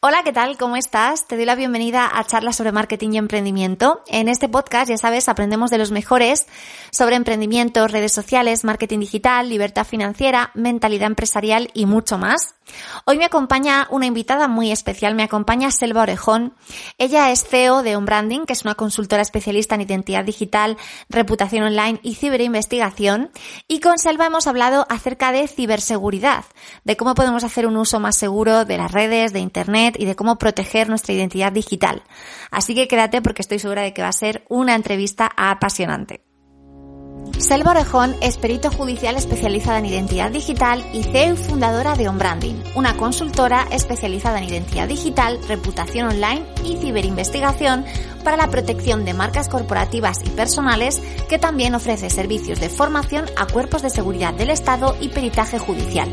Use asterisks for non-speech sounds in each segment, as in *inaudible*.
Hola, ¿qué tal? ¿Cómo estás? Te doy la bienvenida a charlas sobre marketing y emprendimiento. En este podcast, ya sabes, aprendemos de los mejores sobre emprendimiento, redes sociales, marketing digital, libertad financiera, mentalidad empresarial y mucho más. Hoy me acompaña una invitada muy especial, me acompaña Selva Orejón. Ella es CEO de Branding, que es una consultora especialista en identidad digital, reputación online y ciberinvestigación. Y con Selva hemos hablado acerca de ciberseguridad, de cómo podemos hacer un uso más seguro de las redes, de Internet y de cómo proteger nuestra identidad digital. Así que quédate porque estoy segura de que va a ser una entrevista apasionante. Selva Orejón es perito judicial especializada en identidad digital y CEO fundadora de OnBranding, una consultora especializada en identidad digital, reputación online y ciberinvestigación para la protección de marcas corporativas y personales que también ofrece servicios de formación a cuerpos de seguridad del Estado y peritaje judicial.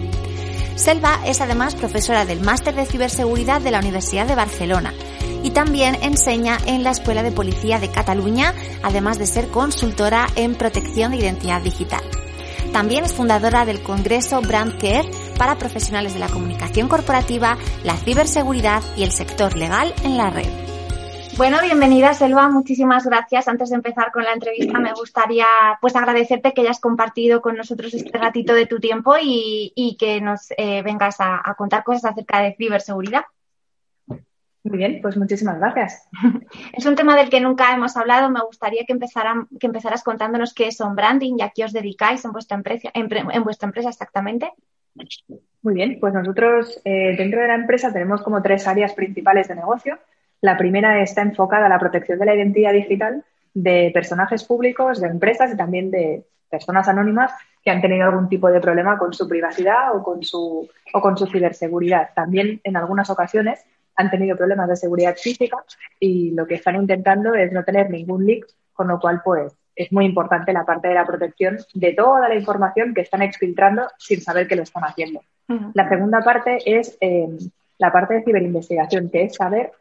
Selva es además profesora del Máster de Ciberseguridad de la Universidad de Barcelona y también enseña en la Escuela de Policía de Cataluña, además de ser consultora en protección de identidad digital. También es fundadora del Congreso Brand Care para profesionales de la comunicación corporativa, la ciberseguridad y el sector legal en la red. Bueno, bienvenida Selva, muchísimas gracias. Antes de empezar con la entrevista me gustaría pues agradecerte que hayas compartido con nosotros este ratito de tu tiempo y, que nos eh, vengas a, contar cosas acerca de ciberseguridad. Muy bien, pues muchísimas gracias. *laughs* Es un tema del que nunca hemos hablado. Me gustaría que, empezaran, que empezaras contándonos qué es on branding y a qué os dedicáis en vuestra empresa, en, vuestra empresa exactamente. Muy bien, pues nosotros eh, dentro de la empresa tenemos como tres áreas principales de negocio. La primera está enfocada a la protección de la identidad digital de personajes públicos, de empresas y también de personas anónimas que han tenido algún tipo de problema con su privacidad o con su, o con su ciberseguridad. También en algunas ocasiones han tenido problemas de seguridad física y lo que están intentando es no tener ningún leak, con lo cual pues es muy importante la parte de la protección de toda la información que están exfiltrando sin saber que lo están haciendo. La segunda parte es eh, la parte de ciberinvestigación, que es saber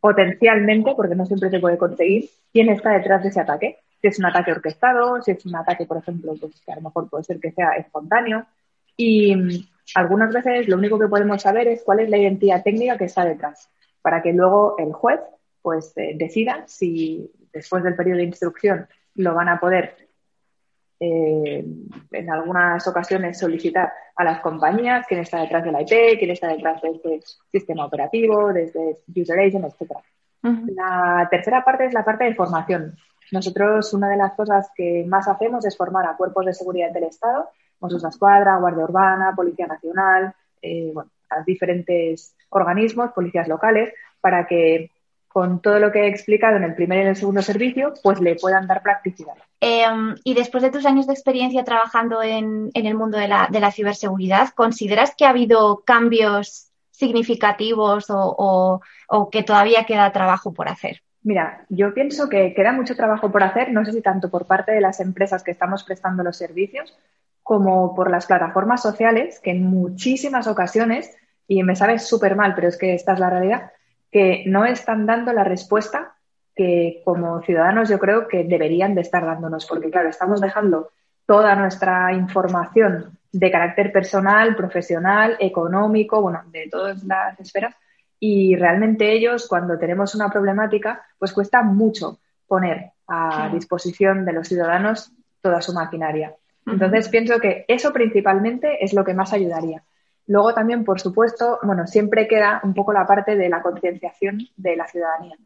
potencialmente, porque no siempre se puede conseguir, quién está detrás de ese ataque. Si es un ataque orquestado, si es un ataque, por ejemplo, pues que a lo mejor puede ser que sea espontáneo. Y mm, algunas veces lo único que podemos saber es cuál es la identidad técnica que está detrás, para que luego el juez pues eh, decida si después del periodo de instrucción lo van a poder eh, en algunas ocasiones solicitar a las compañías quién está detrás de la IP, quién está detrás de este sistema operativo, desde user agent, etc. La tercera parte es la parte de formación. Nosotros una de las cosas que más hacemos es formar a cuerpos de seguridad del Estado, Mossos de Escuadra, Guardia Urbana, Policía Nacional, eh, a diferentes organismos, policías locales, para que con todo lo que he explicado en el primer y en el segundo servicio, pues le puedan dar practicidad. Em, y después de tus años de experiencia trabajando en, el mundo de la, ciberseguridad, ¿consideras que ha habido cambios significativos o, que todavía queda trabajo por hacer? Mira, yo pienso que queda mucho trabajo por hacer, no sé si tanto por parte de las empresas que estamos prestando los servicios, como por las plataformas sociales, que en muchísimas ocasiones, y me sabes súper mal, pero es que esta es la realidad, que no están dando la respuesta que como ciudadanos yo creo que deberían de estar dándonos, porque claro, estamos dejando toda nuestra información de carácter personal, profesional, económico, bueno, de todas las esferas, y realmente ellos, cuando tenemos una problemática, pues cuesta mucho poner a disposición de los ciudadanos toda su maquinaria. Entonces, pienso que eso principalmente es lo que más ayudaría. Luego también, por supuesto, bueno, siempre queda un poco la parte de la concienciación de la ciudadanía.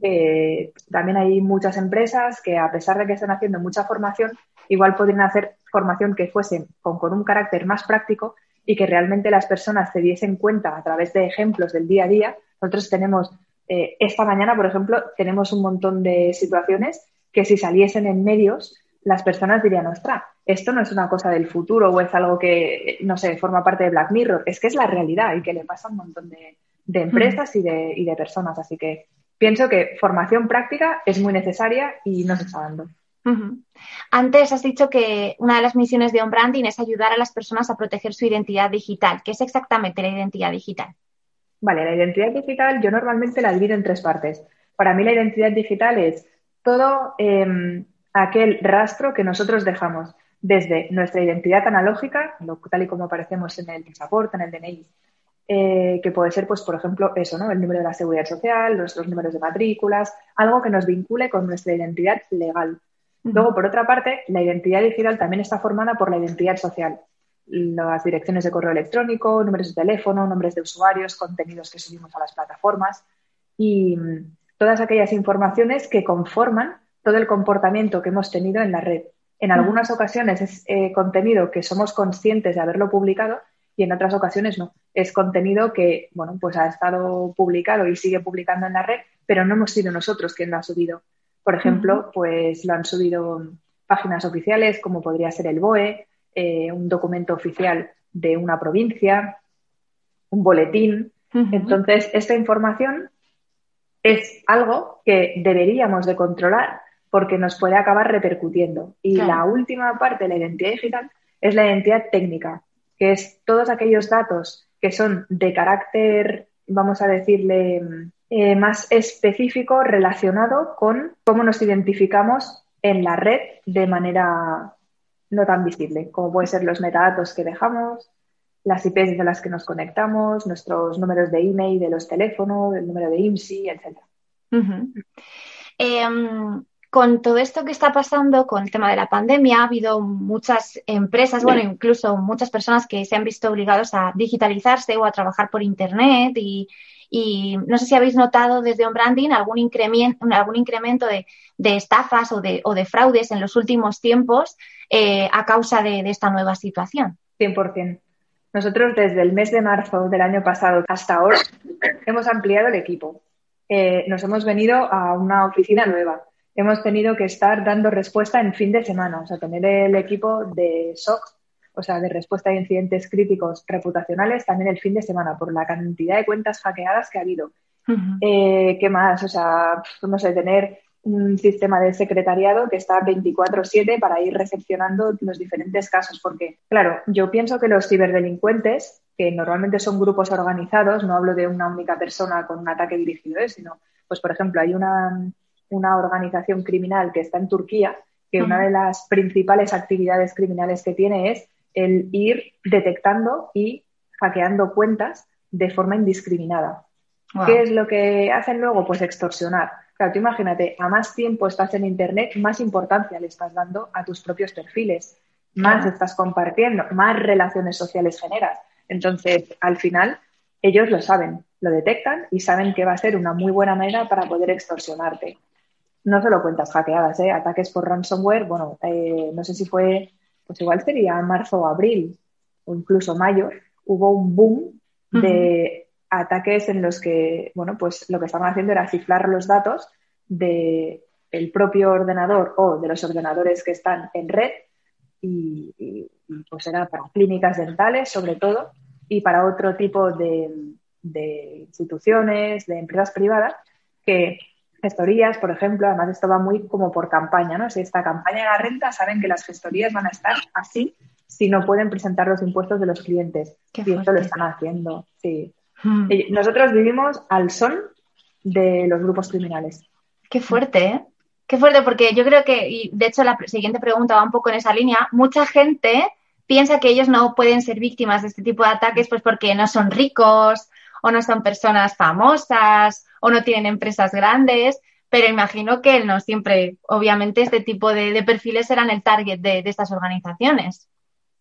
Eh, también hay muchas empresas que, a pesar de que están haciendo mucha formación, igual podrían hacer formación que fuese con, un carácter más práctico y que realmente las personas se diesen cuenta a través de ejemplos del día a día. Nosotros tenemos, eh, esta mañana, por ejemplo, tenemos un montón de situaciones que si saliesen en medios, las personas dirían, ostras, esto no es una cosa del futuro o es algo que, no sé, forma parte de Black Mirror, es que es la realidad y que le pasa a un montón de, empresas y, de, y de personas. Así que pienso que formación práctica es muy necesaria y no se está dando. Antes has dicho que una de las misiones de On Branding es ayudar a las personas a proteger su identidad digital. ¿Qué es exactamente la identidad digital? Vale, la identidad digital yo normalmente la divido en tres partes. Para mí la identidad digital es todo em, aquel rastro que nosotros dejamos desde nuestra identidad analógica, tal y como aparecemos en el pasaporte, en el DNI, eh, que puede ser, pues, por ejemplo, eso, ¿no? El número de la seguridad social, nuestros números de matrículas, algo que nos vincule con nuestra identidad legal. Luego, por otra parte, la identidad digital también está formada por la identidad social. Las direcciones de correo electrónico, números de teléfono, nombres de usuarios, contenidos que subimos a las plataformas y mm, todas aquellas informaciones que conforman todo el comportamiento que hemos tenido en la red. En algunas ocasiones es eh, contenido que somos conscientes de haberlo publicado y en otras ocasiones no. Es contenido que, bueno, pues ha estado publicado y sigue publicando en la red, pero no hemos sido nosotros quien lo ha subido. Por ejemplo, pues lo han subido páginas oficiales como podría ser el BOE, eh, un documento oficial de una provincia, un boletín. Entonces, esta información es algo que deberíamos de controlar porque nos puede acabar repercutiendo. Y la última parte de la identidad digital es la identidad técnica, que es todos aquellos datos que son de carácter, vamos a decirle, eh, más específico relacionado con cómo nos identificamos en la red de manera no tan visible, como pueden ser los metadatos que dejamos, las IPs de las que nos conectamos, nuestros números de email, de los teléfonos, el número de IMSI, etc. con todo esto que está pasando con el tema de la pandemia, ha habido muchas empresas, bueno, incluso muchas personas que se han visto obligados a digitalizarse o a trabajar por Internet y, no sé si habéis notado desde On Branding algún incremento, algún incremento de, estafas o de, o de, fraudes en los últimos tiempos eh, a causa de, esta nueva situación. 100%. Nosotros desde el mes de marzo del año pasado hasta ahora hemos ampliado el equipo. Eh, nos hemos venido a una oficina nueva. Hemos tenido que estar dando respuesta en fin de semana, o sea, tener el equipo de SOC, o sea, de respuesta a incidentes críticos reputacionales también el fin de semana por la cantidad de cuentas hackeadas que ha habido. Eh, ¿Qué más? O sea, no sé, tener un sistema de secretariado que está 24/7 para ir recepcionando los diferentes casos, porque, claro, yo pienso que los ciberdelincuentes, que normalmente son grupos organizados, no hablo de una única persona con un ataque dirigido, ¿eh? sino, pues, por ejemplo, hay una, una organización criminal que está en Turquía, que una de las principales actividades criminales que tiene es el ir detectando y hackeando cuentas de forma indiscriminada. ¿Qué es lo que hacen luego? Pues extorsionar Claro, tú imagínate, a más tiempo estás en Internet, más importancia le estás dando a tus propios perfiles, más estás compartiendo, más relaciones sociales generas. Entonces, al final, ellos lo saben, lo detectan y saben que va a ser una muy buena manera para poder extorsionarte. No solo cuentas hackeadas, ¿eh? ataques por ransomware, bueno, eh, no sé si fue, pues igual sería marzo o abril o incluso mayo, hubo un boom de ataques en los que, bueno, pues lo que estaban haciendo era cifrar los datos del el propio ordenador o de los ordenadores que están en red y, pues era para clínicas dentales sobre todo y para otro tipo de, instituciones, de empresas privadas que gestorías, por ejemplo, además esto va muy como por campaña, ¿no? Si esta campaña de la renta saben que las gestorías van a estar así si no pueden presentar los impuestos de los clientes. y esto lo están haciendo, sí. Hmm. Nosotros vivimos al son de los grupos criminales. Qué fuerte, ¿eh? Qué fuerte, porque yo creo que, y de hecho la siguiente pregunta va un poco en esa línea, mucha gente piensa que ellos no pueden ser víctimas de este tipo de ataques pues porque no son ricos o no son personas famosas o no tienen empresas grandes, pero imagino que no siempre, obviamente, este tipo de, perfiles serán el target de, de estas organizaciones.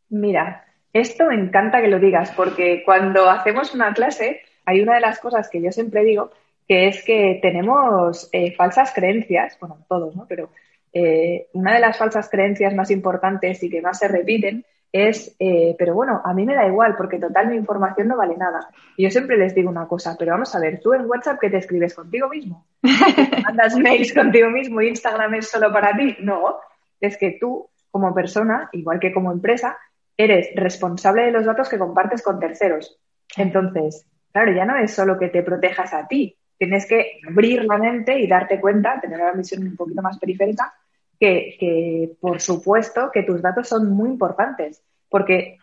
Mira, esto me encanta que lo digas, porque cuando hacemos una clase, hay una de las cosas que yo siempre digo, que es que tenemos eh, falsas creencias, bueno, todos, ¿no? Pero eh, una de las falsas creencias más importantes y que más se repiten es, eh, pero bueno, a mí me da igual, porque total mi información no vale nada. Y yo siempre les digo una cosa, pero vamos a ver, tú en WhatsApp, ¿qué te escribes contigo mismo? *laughs* ¿Mandas mails contigo mismo? ¿Instagram es solo para ti? No, es que tú, como persona, igual que como empresa, eres responsable de los datos que compartes con terceros. Entonces, claro, ya no es solo que te protejas a ti, tienes que abrir la mente y darte cuenta, tener la visión un poquito más periférica, que, por supuesto que tus datos son muy importantes, porque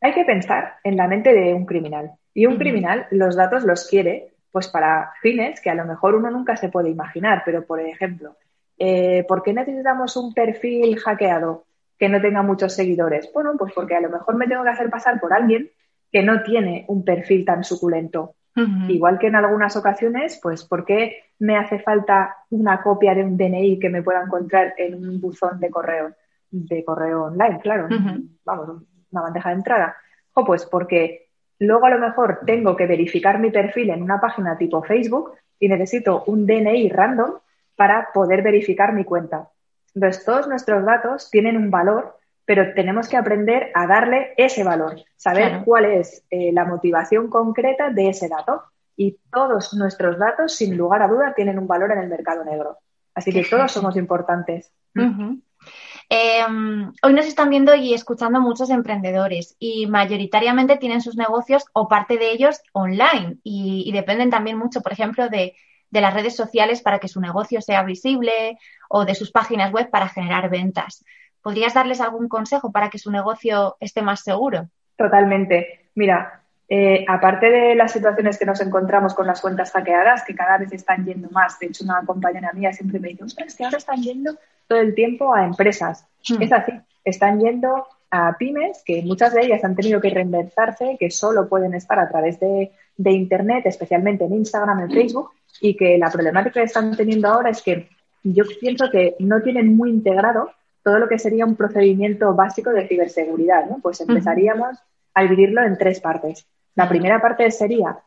hay que pensar en la mente de un criminal. Y un criminal los datos los quiere pues para fines que a lo mejor uno nunca se puede imaginar, pero por ejemplo, eh, ¿por qué necesitamos un perfil hackeado? que no tenga muchos seguidores? Bueno, pues porque a lo mejor me tengo que hacer pasar por alguien que no tiene un perfil tan suculento. Igual que en algunas ocasiones, pues, ¿por qué me hace falta una copia de un DNI que me pueda encontrar en un buzón de correo, de correo online, claro, vamos, una bandeja de entrada? O pues porque luego a lo mejor tengo que verificar mi perfil en una página tipo Facebook y necesito un DNI random para poder verificar mi cuenta. Entonces, todos nuestros datos tienen un valor pero tenemos que aprender a darle ese valor, saber cuál es eh, la motivación concreta de ese dato. Y todos nuestros datos, sin lugar a duda, tienen un valor en el mercado negro. Así que todos somos importantes. Em, hoy nos están viendo y escuchando muchos emprendedores y mayoritariamente tienen sus negocios o parte de ellos online y, dependen también mucho, por ejemplo, de, de, las redes sociales para que su negocio sea visible o de sus páginas web para generar ventas. ¿Podrías darles algún consejo para que su negocio esté más seguro? Totalmente. Mira, eh, aparte de las situaciones que nos encontramos con las cuentas hackeadas, que cada vez están yendo más, de hecho una compañera mía siempre me dice, ostras, que ahora están yendo todo el tiempo a empresas. Hmm. Es así, están yendo a pymes que muchas de ellas han tenido que reinventarse, que solo pueden estar a través de, de Internet, especialmente en Instagram, en Facebook, y que la problemática que están teniendo ahora es que yo pienso que no tienen muy integrado todo lo que sería un procedimiento básico de ciberseguridad, ¿no? Pues empezaríamos a dividirlo en tres partes. La primera parte sería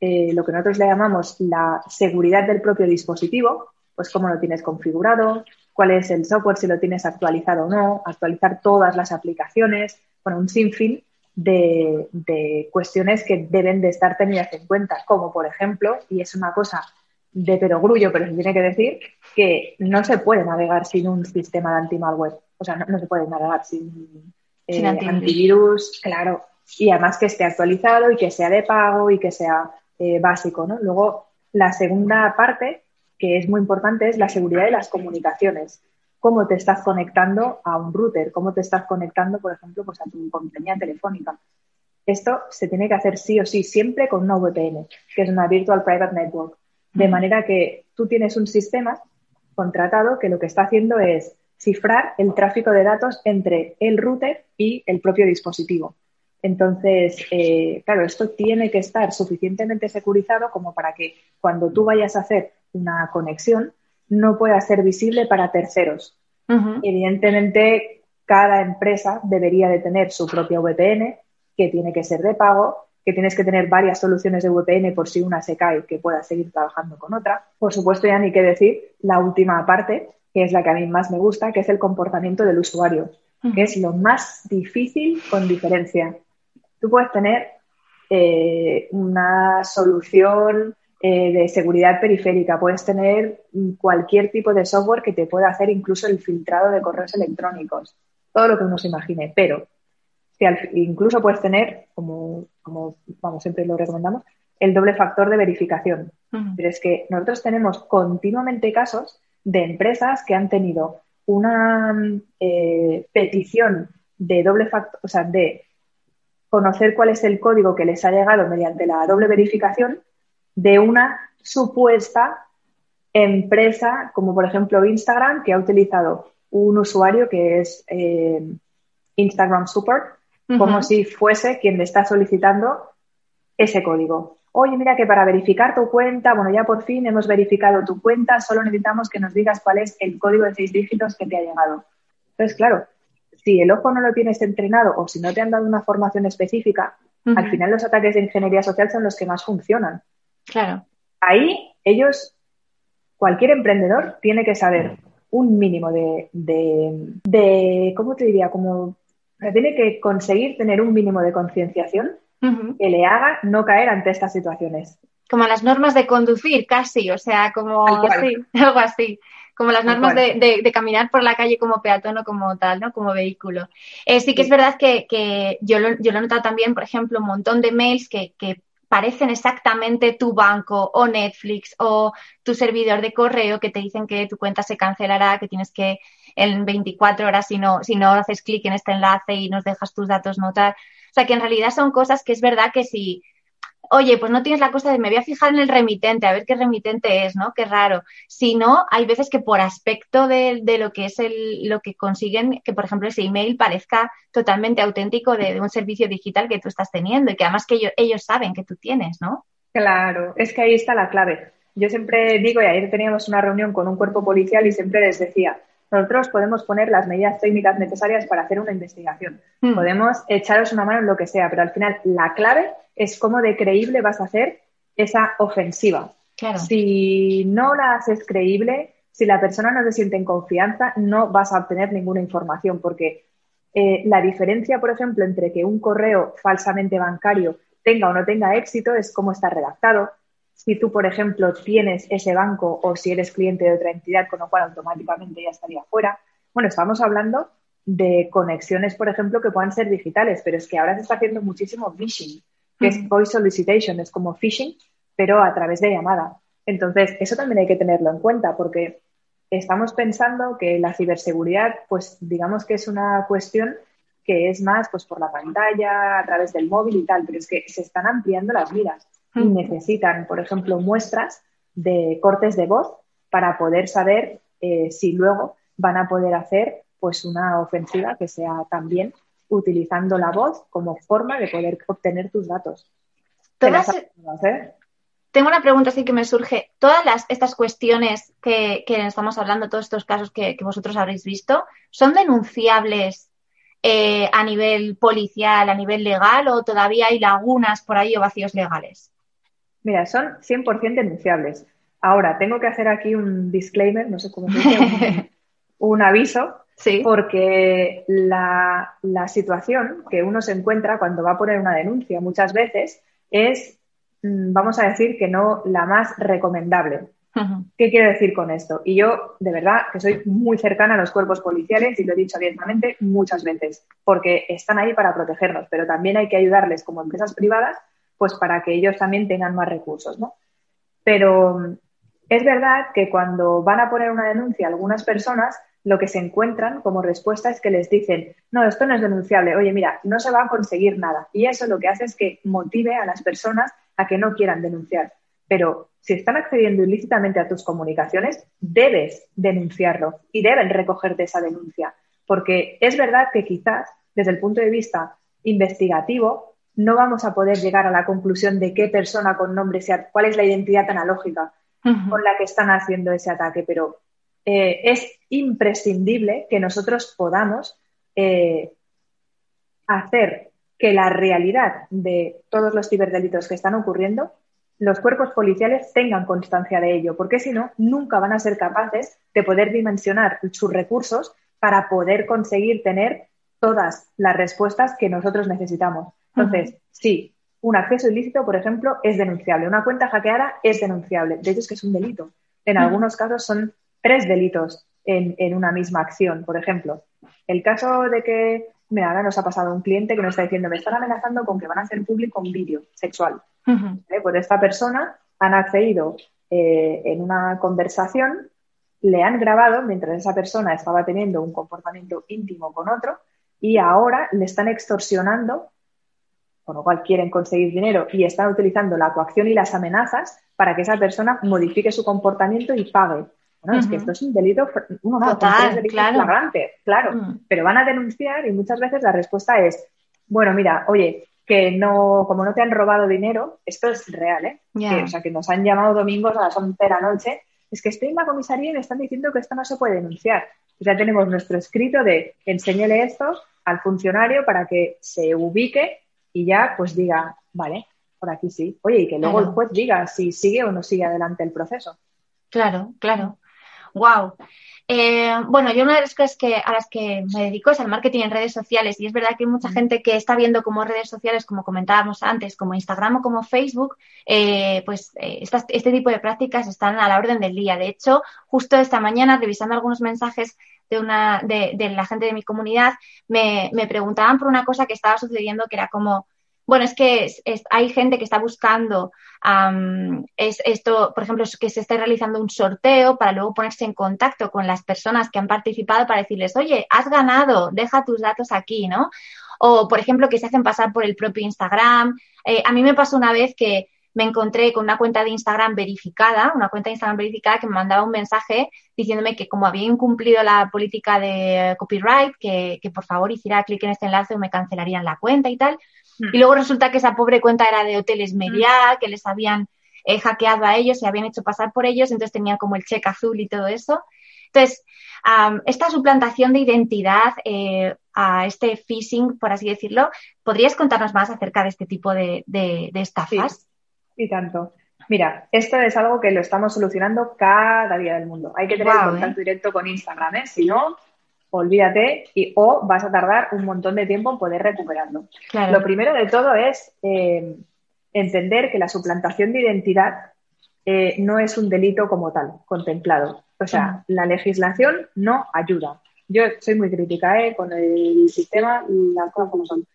eh, lo que nosotros le llamamos la seguridad del propio dispositivo, pues cómo lo tienes configurado, cuál es el software, si lo tienes actualizado o no, actualizar todas las aplicaciones, bueno, un sinfín de, de cuestiones que deben de estar tenidas en cuenta, como por ejemplo, y es una cosa de perogrullo, pero se tiene que decir que no se puede navegar sin un sistema de anti-malware. O sea, no, se puede navegar sin, eh, antivirus. claro. Y además que esté actualizado y que sea de pago y que sea eh, básico, ¿no? Luego, la segunda parte, que es muy importante, es la seguridad de las comunicaciones. Cómo te estás conectando a un router, cómo te estás conectando, por ejemplo, pues a tu compañía telefónica. Esto se tiene que hacer sí o sí, siempre con una VPN, que es una Virtual Private Network. De manera que tú tienes un sistema contratado que lo que está haciendo es cifrar el tráfico de datos entre el router y el propio dispositivo. Entonces, eh, claro, esto tiene que estar suficientemente securizado como para que cuando tú vayas a hacer una conexión no pueda ser visible para terceros. Evidentemente, cada empresa debería de tener su propia VPN, que tiene que ser de pago, que tienes que tener varias soluciones de VPN por si una se cae, que puedas seguir trabajando con otra. Por supuesto, ya ni qué decir la última parte, que es la que a mí más me gusta, que es el comportamiento del usuario, que es lo más difícil con diferencia. Tú puedes tener eh, una solución eh, de seguridad periférica, puedes tener cualquier tipo de software que te pueda hacer incluso el filtrado de correos electrónicos, todo lo que uno se imagine, pero incluso puedes tener, como, como vamos, siempre lo recomendamos, el doble factor de verificación. Pero es que nosotros tenemos continuamente casos de empresas que han tenido una eh, petición de doble factor, o sea, de conocer cuál es el código que les ha llegado mediante la doble verificación de una supuesta empresa, como por ejemplo Instagram, que ha utilizado un usuario que es eh, Instagram Support como si fuese quien le está solicitando ese código. Oye, mira que para verificar tu cuenta, bueno, ya por fin hemos verificado tu cuenta, solo necesitamos que nos digas cuál es el código de seis dígitos que te ha llegado. Entonces, claro, si el ojo no lo tienes entrenado o si no te han dado una formación específica, al final los ataques de ingeniería social son los que más funcionan. Claro. Ahí ellos, cualquier emprendedor tiene que saber un mínimo de, de, de ¿cómo te diría? Como tiene que conseguir tener un mínimo de concienciación que le haga no caer ante estas situaciones. Como las normas de conducir, casi, o sea, como *laughs* algo así, como las normas de, caminar por la calle como peatón o como tal, ¿no? Como vehículo. Eh, sí que es verdad que, yo, lo, yo, lo, he notado también, por ejemplo, un montón de mails que, que parecen exactamente tu banco o Netflix o tu servidor de correo que te dicen que tu cuenta se cancelará, que tienes que en 24 horas si no, si no haces clic en este enlace y nos dejas tus datos notar. O sea, que en realidad son cosas que es verdad que si oye, pues no tienes la cosa de me voy a fijar en el remitente, a ver qué remitente es, ¿no? Qué raro. Si no, hay veces que por aspecto de, lo que es el, lo que consiguen, que por ejemplo ese email parezca totalmente auténtico de, un servicio digital que tú estás teniendo y que además que ellos, ellos saben que tú tienes, ¿no? Claro, es que ahí está la clave. Yo siempre digo, y ayer teníamos una reunión con un cuerpo policial y siempre les decía, nosotros podemos poner las medidas técnicas necesarias para hacer una investigación. Hmm. Podemos echaros una mano en lo que sea, pero al final la clave es cómo de creíble vas a hacer esa ofensiva. Si no la haces creíble, si la persona no se siente en confianza, no vas a obtener ninguna información, porque eh, la diferencia, por ejemplo, entre que un correo falsamente bancario tenga o no tenga éxito es cómo está redactado, si tú, por ejemplo, tienes ese banco o si eres cliente de otra entidad, con lo cual automáticamente ya estaría fuera. Bueno, estamos hablando de conexiones, por ejemplo, que puedan ser digitales, pero es que ahora se está haciendo muchísimo phishing, que es voice solicitation, es como phishing, pero a través de llamada. Entonces, eso también hay que tenerlo en cuenta porque estamos pensando que la ciberseguridad, pues digamos que es una cuestión que es más pues por la pantalla, a través del móvil y tal, pero es que se están ampliando las miras y necesitan, por ejemplo, muestras de cortes de voz para poder saber eh, si luego van a poder hacer pues una ofensiva que sea también utilizando la voz como forma de poder obtener tus datos. Tengo una pregunta así que me surge. Todas las, estas cuestiones que, estamos hablando, todos estos casos que, vosotros habréis visto, ¿son denunciables eh, a nivel policial, a nivel legal o todavía hay lagunas por ahí o vacíos legales? Mira, son 100% denunciables. Ahora, tengo que hacer aquí un disclaimer, no sé cómo se dice, un, *laughs* aviso, sí. porque la, situación que uno se encuentra cuando va a poner una denuncia muchas veces es, mm, vamos a decir, que no la más recomendable. ¿Qué quiero decir con esto? Y yo, de verdad, que soy muy cercana a los cuerpos policiales y lo he dicho abiertamente muchas veces, porque están ahí para protegernos, pero también hay que ayudarles como empresas privadas pues para que ellos también tengan más recursos, ¿no? Pero mm, es verdad que cuando van a poner una denuncia algunas personas, lo que se encuentran como respuesta es que les dicen, no, esto no es denunciable, oye, mira, no se va a conseguir nada. Y eso lo que hace es que motive a las personas a que no quieran denunciar. Pero si están accediendo ilícitamente a tus comunicaciones, debes denunciarlo y deben recogerte esa denuncia. Porque es verdad que quizás, desde el punto de vista investigativo, no vamos a poder llegar a la conclusión de qué persona con nombre sea, cuál es la identidad analógica con la que están haciendo ese ataque, pero eh, es imprescindible que nosotros podamos eh, hacer que la realidad de todos los ciberdelitos que están ocurriendo, los cuerpos policiales tengan constancia de ello, porque si no, nunca van a ser capaces de poder dimensionar sus recursos para poder conseguir tener todas las respuestas que nosotros necesitamos. Entonces, sí, un acceso ilícito, por ejemplo, es denunciable. Una cuenta hackeada es denunciable. De hecho, es que es un delito. En algunos casos son tres delitos en, una misma acción. Por ejemplo, el caso de que, mira, ahora nos ha pasado un cliente que nos está diciendo, me están amenazando con que van a hacer público un vídeo sexual. Pues esta persona han accedido eh, en una conversación, le han grabado mientras esa persona estaba teniendo un comportamiento íntimo con otro y ahora le están extorsionando con lo cual quieren conseguir dinero y están utilizando la coacción y las amenazas para que esa persona modifique su comportamiento y pague. Bueno, es que esto es un delito, uno Total, claro. flagrante, claro, mm. pero van a denunciar y muchas veces la respuesta es, bueno, mira, oye, que no, como no te han robado dinero, esto es real, ¿eh? o sea, que nos han llamado domingos a las 11 de la noche, es que estoy en la comisaría y me están diciendo que esto no se puede denunciar. ya tenemos nuestro escrito de enséñele esto al funcionario para que se ubique y ya pues diga, vale, por aquí sí. Oye, y que luego el juez diga si sigue o no sigue adelante el proceso. Claro, claro. Wow. Eh, bueno, yo una de las cosas que, a las que me dedico es al marketing en redes sociales y es verdad que hay mucha mm. gente que está viendo como redes sociales, como comentábamos antes, como Instagram o como Facebook, eh, pues eh, este tipo de prácticas están a la orden del día. De hecho, justo esta mañana, revisando algunos mensajes de, una, de, la gente de mi comunidad, me, me preguntaban por una cosa que estaba sucediendo que era como bueno, es que hay gente que está buscando es esto, por ejemplo, que se esté realizando un sorteo para luego ponerse en contacto con las personas que han participado para decirles, oye, has ganado, deja tus datos aquí, ¿no? o, por ejemplo, que se hacen pasar por el propio Instagram. Eh, a mí me pasó una vez que me encontré con una cuenta de Instagram verificada, una cuenta de Instagram verificada que me mandaba un mensaje diciéndome que como había incumplido la política de copyright, que, por favor hiciera clic en este enlace o me cancelarían la cuenta y tal. Hmm. Y luego resulta que esa pobre cuenta era de hoteles media, hmm. que les habían eh, hackeado a ellos, se habían hecho pasar por ellos, entonces tenían como el cheque azul y todo eso. Entonces, esta suplantación de identidad eh, a este phishing, por así decirlo, ¿podrías contarnos más acerca de este tipo de, estafas? Y tanto. Mira, esto es algo que lo estamos solucionando cada día del mundo. Hay que tener contacto ¿eh? directo con Instagram, ¿eh? Si no, olvídate y o vas a tardar un montón de tiempo en poder recuperarlo. Lo primero de todo es eh, entender que la suplantación de identidad eh, no es un delito como tal, contemplado. O sea, la legislación no ayuda. Yo soy muy crítica ¿eh? con el sistema y las cosas como son.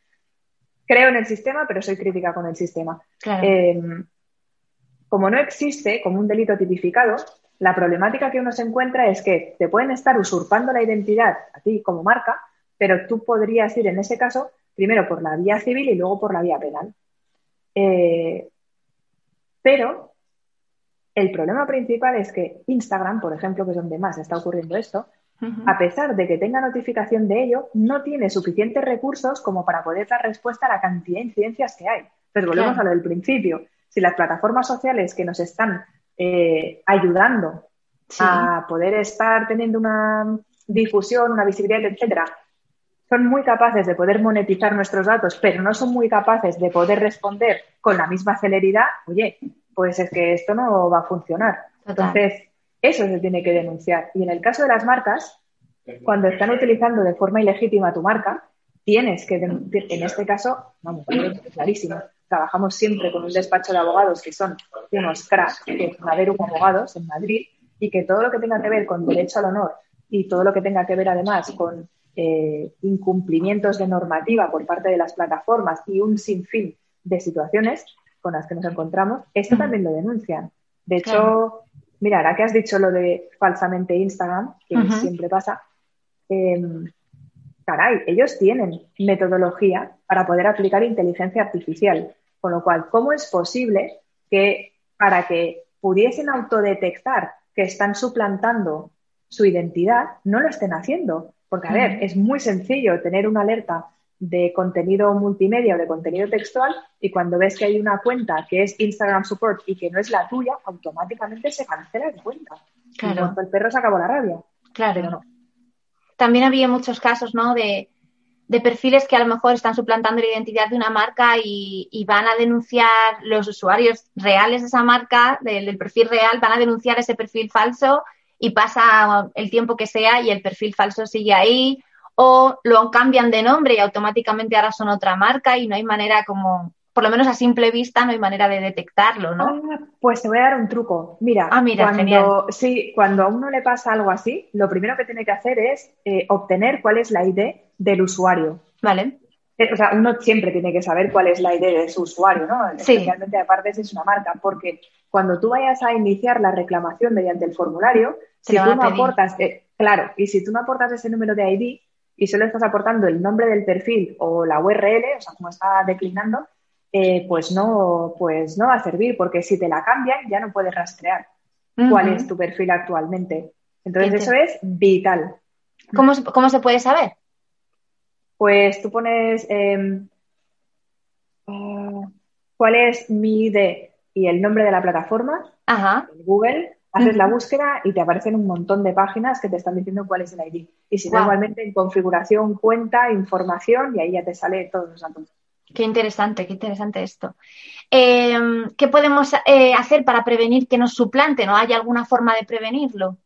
Creo en el sistema, pero soy crítica con el sistema. Em, como no existe como un delito tipificado, la problemática que uno se encuentra es que te pueden estar usurpando la identidad a ti como marca, pero tú podrías ir en ese caso primero por la vía civil y luego por la vía penal. Eh, pero el problema principal es que Instagram, por ejemplo, que es donde más está ocurriendo esto, a pesar de que tenga notificación de ello, no tiene suficientes recursos como para poder dar respuesta a la cantidad de incidencias que hay. Entonces, volvemos a lo del principio. Si las plataformas sociales que nos están eh, ayudando a poder estar teniendo una difusión, una visibilidad, etcétera, son muy capaces de poder monetizar nuestros datos, pero no son muy capaces de poder responder con la misma celeridad, oye, pues es que esto no va a funcionar. Entonces, eso se tiene que denunciar. Y en el caso de las marcas, cuando están utilizando de forma ilegítima tu marca, tienes que denunciar. En este caso, vamos, clarísimo. Trabajamos siempre con un despacho de abogados que son unos cracks, que a haber abogados en Madrid, y que todo lo que tenga que ver con derecho al honor y todo lo que tenga que ver además con eh, incumplimientos de normativa por parte de las plataformas y un sinfín de situaciones con las que nos encontramos, esto también lo denuncian. De hecho, mira, ahora que has dicho lo de falsamente Instagram, que siempre pasa, em, caray, ellos tienen metodología para poder aplicar inteligencia artificial. Con lo cual, ¿cómo es posible que para que pudiesen autodetectar que están suplantando su identidad, no lo estén haciendo? Porque, a ver, es muy sencillo tener una alerta de contenido multimedia o de contenido textual y cuando ves que hay una cuenta que es Instagram Support y que no es la tuya, automáticamente se cancela la cuenta. Claro. el perro se acabó la rabia. Claro. También había muchos casos, ¿no? De, perfiles que a lo mejor están suplantando la identidad de una marca y, van a denunciar los usuarios reales de esa marca, del, perfil real, van a denunciar ese perfil falso y pasa el tiempo que sea y el perfil falso sigue ahí o lo cambian de nombre y automáticamente ahora son otra marca y no hay manera como, por lo menos a simple vista, no hay manera de detectarlo, ¿no? Ah, pues te voy a dar un truco. Mira, ah, mira cuando, sí, cuando a uno le pasa algo así, lo primero que tiene que hacer es eh, obtener cuál es la ID del usuario. Vale. Eh, o sea, uno siempre tiene que saber cuál es la ID de su usuario, ¿no? Sí. Especialmente aparte si es una marca, porque cuando tú vayas a iniciar la reclamación mediante el formulario, si tú no aportas, eh, claro, y si tú no aportas ese número de ID, y solo estás aportando el nombre del perfil o la URL, o sea, como está declinando, eh, pues, no, pues no va a servir, porque si te la cambian ya no puedes rastrear cuál es tu perfil actualmente. Entonces, eso es vital. ¿Cómo, ¿Cómo, se puede saber? Pues tú pones em, ah, cuál es mi ID y el nombre de la plataforma en Google haces la búsqueda y te aparecen un montón de páginas que te están diciendo cuál es el ID. Y si no, igualmente en configuración, cuenta, información y ahí ya te sale todos los datos. Qué interesante, qué interesante esto. Em, ¿Qué podemos eh, hacer para prevenir que nos suplante? ¿No hay alguna forma de prevenirlo?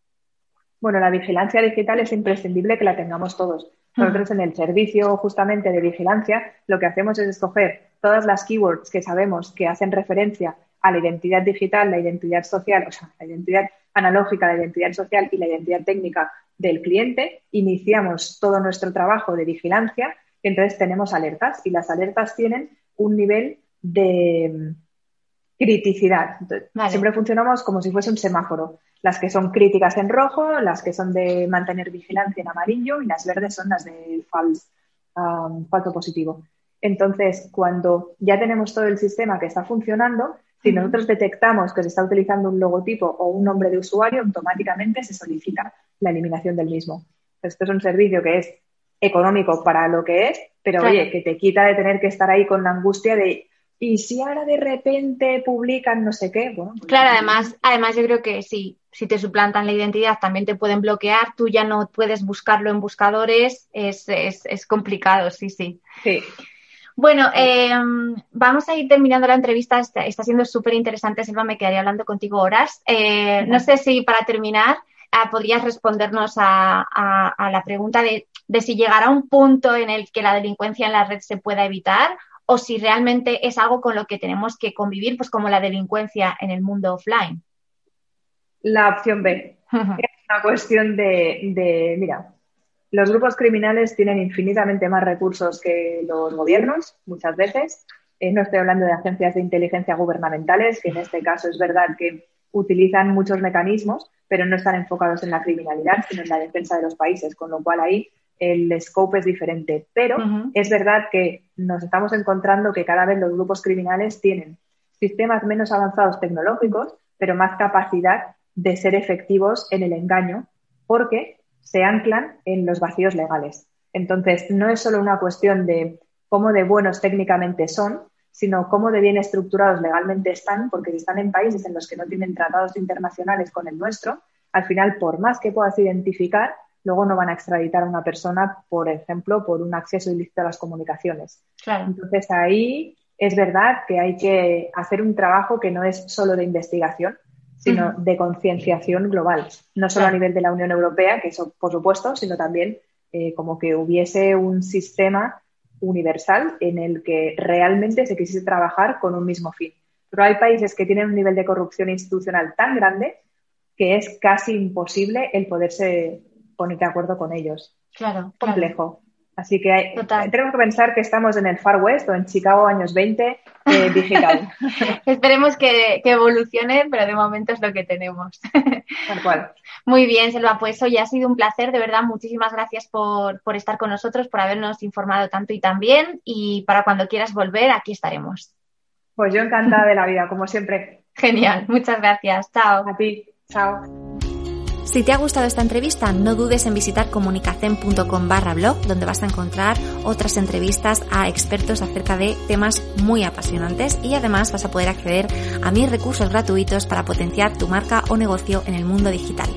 Bueno, la vigilancia digital es imprescindible que la tengamos todos. Nosotros en el servicio justamente de vigilancia lo que hacemos es escoger todas las keywords que sabemos que hacen referencia a la identidad digital, la identidad social, o sea, la identidad analógica, la identidad social y la identidad técnica del cliente, iniciamos todo nuestro trabajo de vigilancia entonces tenemos alertas y las alertas tienen un nivel de mm, criticidad. Siempre funcionamos como si fuese un semáforo. Las que son críticas en rojo, las que son de mantener vigilancia en amarillo y las verdes son las de false falso positivo. Entonces, cuando ya tenemos todo el sistema que está funcionando, si nosotros detectamos que se está utilizando un logotipo o un nombre de usuario, automáticamente se solicita la eliminación del mismo. Esto es un servicio que es económico para lo que es, pero oye, que te quita de tener que estar ahí con la angustia de y si ahora de repente publican no sé qué, bueno. Pues claro, además, además yo creo que sí, si te suplantan la identidad también te pueden bloquear, tú ya no puedes buscarlo en buscadores, es, es, es complicado, sí, sí. Sí. Bueno, eh, vamos a ir terminando la entrevista. Está, siendo súper interesante, Silva. Me quedaría hablando contigo horas. Eh, no sé si para terminar podrías respondernos a, la pregunta de, si llegará un punto en el que la delincuencia en la red se pueda evitar o si realmente es algo con lo que tenemos que convivir, pues como la delincuencia en el mundo offline. La opción B. es una cuestión de, mira, los grupos criminales tienen infinitamente más recursos que los gobiernos, muchas veces. Eh, no estoy hablando de agencias de inteligencia gubernamentales, que en este caso es verdad que utilizan muchos mecanismos, pero no están enfocados en la criminalidad, sino en la defensa de los países, con lo cual ahí el scope es diferente. Pero es verdad que nos estamos encontrando que cada vez los grupos criminales tienen sistemas menos avanzados tecnológicos, pero más capacidad de ser efectivos en el engaño, porque se anclan en los vacíos legales. Entonces, no es solo una cuestión de cómo de buenos técnicamente son, sino cómo de bien estructurados legalmente están, porque si están en países en los que no tienen tratados internacionales con el nuestro, al final, por más que puedas identificar, luego no van a extraditar a una persona, por ejemplo, por un acceso ilícito a las comunicaciones. Entonces, ahí es verdad que hay que hacer un trabajo que no es solo de investigación, sino de concienciación global, no solo a nivel de la Unión Europea, que eso por supuesto, sino también eh, como que hubiese un sistema universal en el que realmente se quisiese trabajar con un mismo fin. Pero hay países que tienen un nivel de corrupción institucional tan grande que es casi imposible el poderse poner de acuerdo con ellos. Claro. Complejo. Así que tenemos que pensar que estamos en el Far West o en Chicago años 20 eh, *laughs* digital. Esperemos que, evolucione, pero de momento es lo que tenemos. Tal cual. Muy bien, Selva, pues hoy ha sido un placer, de verdad, muchísimas gracias por, por estar con nosotros, por habernos informado tanto y tan bien y para cuando quieras volver, aquí estaremos. Pues yo encantada de la vida, como siempre. Genial, muchas gracias. Chao. A ti. Chao. Si te ha gustado esta entrevista, no dudes en visitar comunicacen.com barra blog, donde vas a encontrar otras entrevistas a expertos acerca de temas muy apasionantes y además vas a poder acceder a mis recursos gratuitos para potenciar tu marca o negocio en el mundo digital.